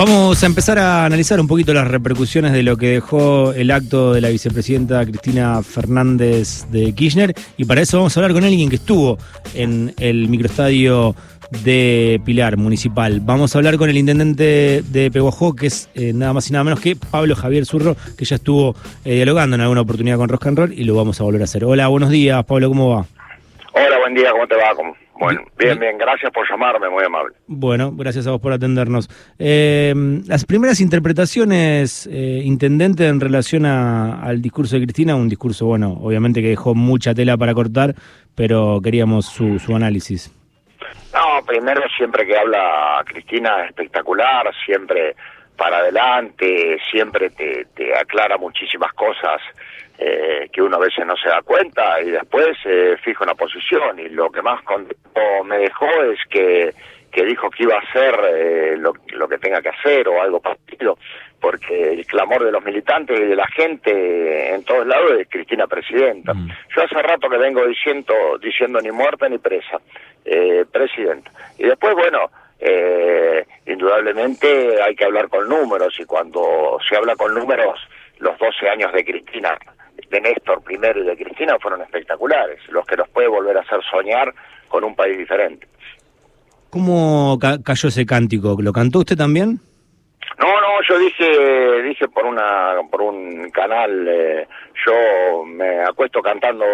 Vamos a empezar a analizar un poquito las repercusiones de lo que dejó el acto de la vicepresidenta Cristina Fernández de Kirchner y para eso vamos a hablar con alguien que estuvo en el microestadio de Pilar Municipal. Vamos a hablar con el intendente de Peguajó, que es eh, nada más y nada menos que Pablo Javier Zurro, que ya estuvo eh, dialogando en alguna oportunidad con Rock and Roll y lo vamos a volver a hacer. Hola, buenos días, Pablo, ¿cómo va? Hola, buen día, ¿cómo te va? ¿Cómo? Bueno, bien, bien, gracias por llamarme, muy amable. Bueno, gracias a vos por atendernos. Eh, las primeras interpretaciones, eh, intendente, en relación a- al discurso de Cristina, un discurso, bueno, obviamente que dejó mucha tela para cortar, pero queríamos su, su análisis. No, primero siempre que habla Cristina espectacular, siempre para adelante, siempre te, te aclara muchísimas cosas eh, que uno a veces no se da cuenta y después eh, fija una posición y lo que más contento me dejó es que, que dijo que iba a hacer eh, lo, lo que tenga que hacer o algo parecido, porque el clamor de los militantes y de la gente en todos lados es Cristina presidenta. Mm. Yo hace rato que vengo diciendo, diciendo ni muerta ni presa, eh, presidenta. Y después, bueno, eh, indudablemente hay que hablar con números y cuando se habla con números, los 12 años de Cristina, de Néstor primero y de Cristina fueron espectaculares, los que nos puede volver a hacer soñar con un país diferente. ¿Cómo ca- cayó ese cántico? ¿Lo cantó usted también? No, no, yo dije, dije por una, por un canal, eh, yo me acuesto cantando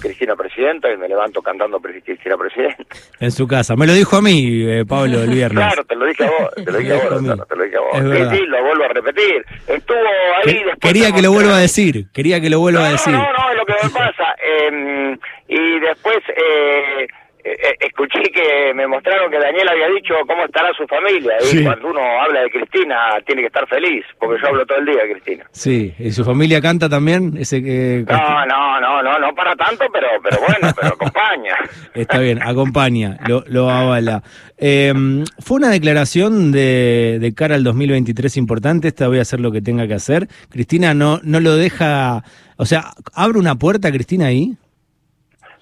Cristina Presidenta y me levanto cantando Cristina Presidenta. En su casa. Me lo dijo a mí, eh, Pablo, el viernes. Claro, te lo dije a vos, te lo dije a vos. Gonzalo, te lo dije a vos. Sí, sí, lo vuelvo a repetir. Estuvo ahí después... quería que lo vuelva a decir, quería que lo vuelva no, a decir. No, no, es lo que me pasa. Eh, y después eh, escuché que me mostraron que Daniel había dicho cómo estará su familia. Y Sí. cuando uno habla de Cristina, tiene que estar feliz, porque yo hablo todo el día de Cristina. Sí, ¿y su familia canta también? Ese que No, no, no, no, no para tanto, pero, pero bueno, pero acompaña. Está bien, acompaña, lo, lo avala. Eh, fue una declaración de, de cara al 2023 importante, esta voy a hacer lo que tenga que hacer. Cristina no, no lo deja, o sea, abre una puerta, Cristina, ahí.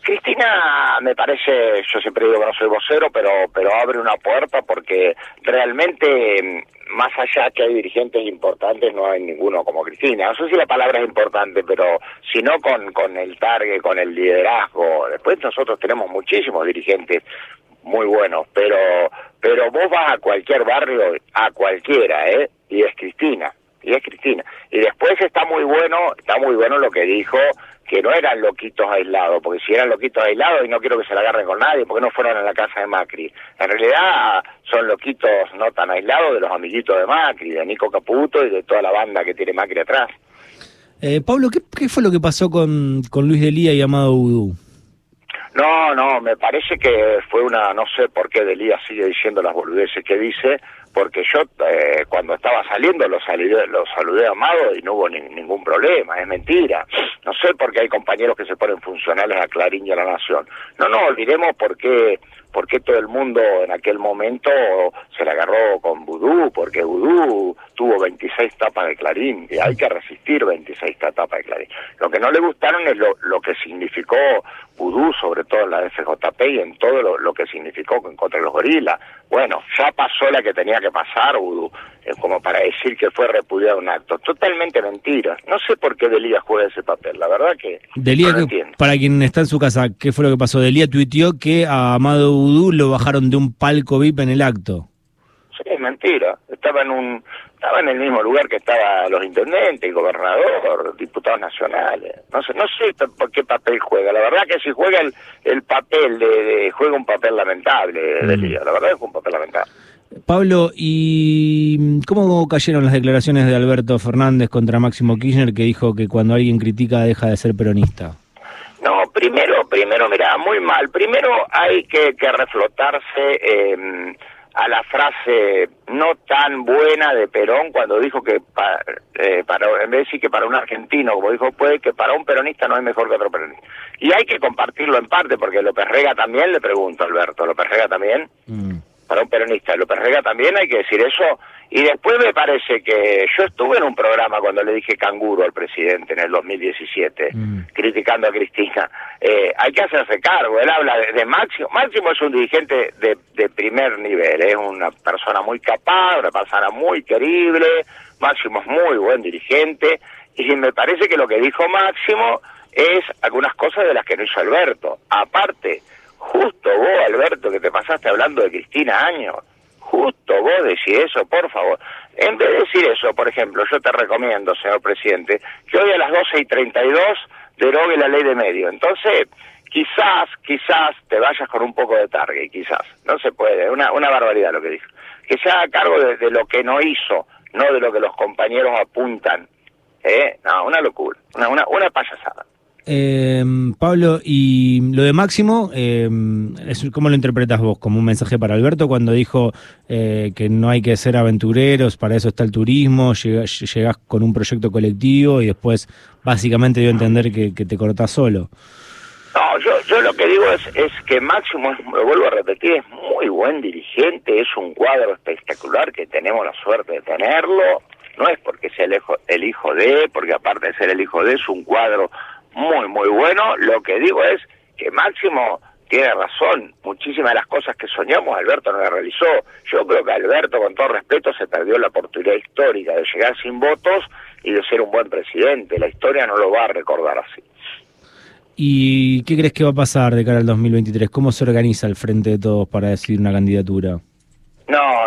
Cristina me parece, yo siempre digo que no soy vocero, pero, pero abre una puerta porque realmente, mm, más allá que hay dirigentes importantes, no hay ninguno como Cristina. No sé si la palabra es importante, pero si no con, con el target, con el liderazgo. Después nosotros tenemos muchísimos dirigentes muy buenos, pero, pero vos vas a cualquier barrio, a cualquiera, ¿eh? Y es Cristina y es Cristina. Y después está muy bueno, está muy bueno lo que dijo, que no eran loquitos aislados, porque si eran loquitos aislados, y no quiero que se la agarren con nadie, porque no fueron a la casa de Macri. En realidad son loquitos no tan aislados de los amiguitos de Macri, de Nico Caputo y de toda la banda que tiene Macri atrás. Eh, Pablo, ¿qué, qué fue lo que pasó con, con Luis Delía y Amado Udú? No, no, me parece que fue una, no sé por qué Delía sigue diciendo las boludeces que dice, porque yo eh, cuando estaba saliendo lo saludé, lo saludé a Amado y no hubo ni- ningún problema, es mentira. No sé por qué hay compañeros que se ponen funcionales a Clarín y a La Nación. No, no, olvidemos por qué, por qué todo el mundo en aquel momento se le agarró con Vudú, porque Vudú tuvo 26 tapas de Clarín y hay que resistir 26 tapas de Clarín. Lo que no le gustaron es lo, lo que significó Vudú, sobre todo en la FJP y en todo lo, lo que significó en contra de los gorilas. Bueno, ya pasó la que tenía que pasar, Vudú, eh, como para decir que fue repudiado un acto. Totalmente mentira. No sé por qué Delía juega ese papel, la verdad que Delía, no lo que- entiendo. para quien está en su casa, ¿qué fue lo que pasó? Delía tuiteó que a Amado Udú lo bajaron de un palco VIP en el acto. Sí, es mentira. Estaba en un estaba en el mismo lugar que estaban los intendentes, el gobernador, diputados nacionales. No sé, no sé por qué papel juega. La verdad que si juega el, el papel de, de- juega un papel lamentable de Mm. La verdad es un papel lamentable. Pablo, ¿y cómo cayeron las declaraciones de Alberto Fernández contra Máximo Kirchner que dijo que cuando alguien critica deja de ser peronista? No, primero, primero, mira, muy mal. Primero hay que, que reflotarse eh, a la frase no tan buena de Perón cuando dijo que pa- eh, para, en vez de decir que para un argentino, como dijo puede que para un peronista no hay mejor que otro peronista. Y hay que compartirlo en parte, porque López Rega también, le pregunto, Alberto, López Rega también, Mm. para un peronista, López Rega también hay que decir eso, Y después me parece que yo estuve en un programa cuando le dije canguro al presidente en el 2017, mm. criticando a Cristina. Eh, hay que hacerse cargo. Él habla de, Máximo. Máximo es un dirigente de, de primer nivel, es una persona muy capaz, una persona muy querible. Máximo es muy buen dirigente. Y me parece que lo que dijo Máximo es algunas cosas de las que no hizo Alberto. Aparte, justo vos, Alberto, que te pasaste hablando de Cristina Años Justo vos decís eso, por favor. En vez de decir eso, por ejemplo, yo te recomiendo, señor presidente, que hoy a las 12 y 32 derogue la ley de medio. Entonces, quizás, quizás te vayas con un poco de target, quizás. No se puede, una, una barbaridad lo que dijo. Que se haga cargo de, lo que no hizo, no de lo que los compañeros apuntan. ¿Eh? No, una locura, una, una, una payasada. Eh, Pablo, y lo de Máximo, eh, ¿cómo lo interpretas vos? ¿Como un mensaje para Alberto cuando dijo eh, que no hay que ser aventureros, para eso está el turismo, llegás, con un proyecto colectivo y después básicamente dio a entender que, te cortás solo? No, yo, yo lo que digo es, es que Máximo, lo vuelvo a repetir, es muy buen dirigente, es un cuadro espectacular que tenemos la suerte de tenerlo, no es porque sea el hijo, el hijo de, porque aparte de ser el hijo de, es un cuadro muy, muy bueno. Lo que digo es que Máximo tiene razón. Muchísimas de las cosas que soñamos, Alberto no las realizó. Yo creo que Alberto, con todo respeto, se perdió la oportunidad histórica de llegar sin votos y de ser un buen presidente. La historia no lo va a recordar así. ¿Y qué crees que va a pasar de cara al 2023? ¿Cómo se organiza el Frente de Todos para decidir una candidatura?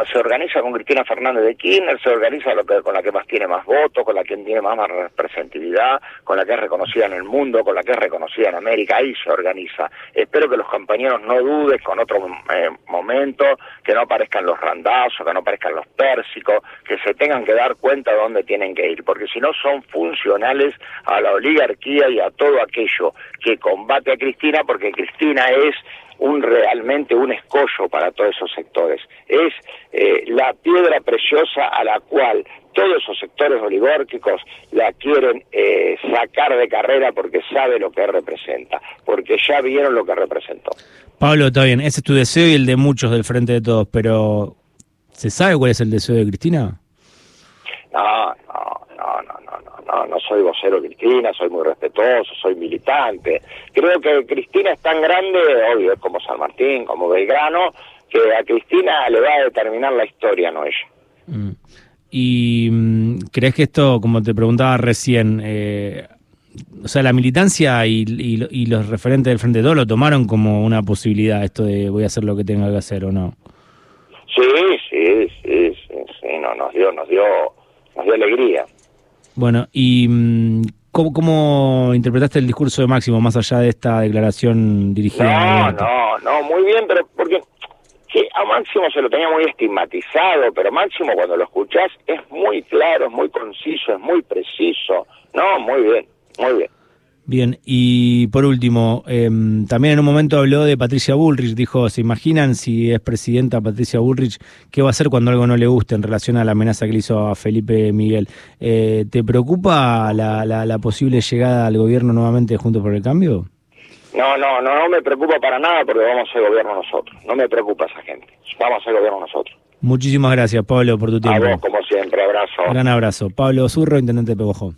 Se organiza con Cristina Fernández de Kirchner, se organiza lo que, con la que más tiene más votos, con la que tiene más, representatividad, con la que es reconocida en el mundo, con la que es reconocida en América, ahí se organiza. Espero que los compañeros no duden con otro eh, momento, que no aparezcan los randazos, que no aparezcan los pérsicos, que se tengan que dar cuenta de dónde tienen que ir, porque si no son funcionales a la oligarquía y a todo aquello que combate a Cristina, porque Cristina es un realmente un escollo para todos esos sectores. Es la piedra preciosa a la cual todos esos sectores oligárquicos la quieren eh, sacar de carrera porque sabe lo que representa, porque ya vieron lo que representó. Pablo, está bien, ese es tu deseo y el de muchos del Frente de Todos, pero ¿se sabe cuál es el deseo de Cristina? No, no, no, no, no, no soy vocero Cristina, soy muy respetuoso, soy militante. Creo que Cristina es tan grande, obvio, como San Martín, como Belgrano, que a Cristina le va a determinar la historia, no ella. Mm. ¿Y mm, crees que esto, como te preguntaba recién, eh, o sea, la militancia y, los referentes del Frente de lo tomaron como una posibilidad, esto de voy a hacer lo que tenga que hacer o no? Sí, sí, sí, sí, sí no, nos dio, nos dio, nos dio alegría. Bueno, ¿y mm, cómo, cómo interpretaste el discurso de Máximo más allá de esta declaración dirigida? No, no, no, muy bien, pero porque sí, a Máximo se lo tenía muy estigmatizado, pero Máximo cuando lo escuchás es muy claro, es muy conciso, es muy preciso. No, muy bien, muy bien. Bien, y por último, em, también en un momento habló de Patricia Bullrich, dijo, ¿se imaginan si es presidenta Patricia Bullrich, qué va a hacer cuando algo no le guste en relación a la amenaza que le hizo a Felipe Miguel? Eh, ¿Te preocupa la, la, posible llegada al gobierno nuevamente junto por el cambio? No, no, no, no me preocupa para nada porque vamos a ser gobierno nosotros, no me preocupa esa gente, vamos a ser gobierno nosotros. Muchísimas gracias, Pablo, por tu tiempo. A vos, como siempre, abrazo. Gran abrazo. Pablo Zurro, Intendente de Pebojón.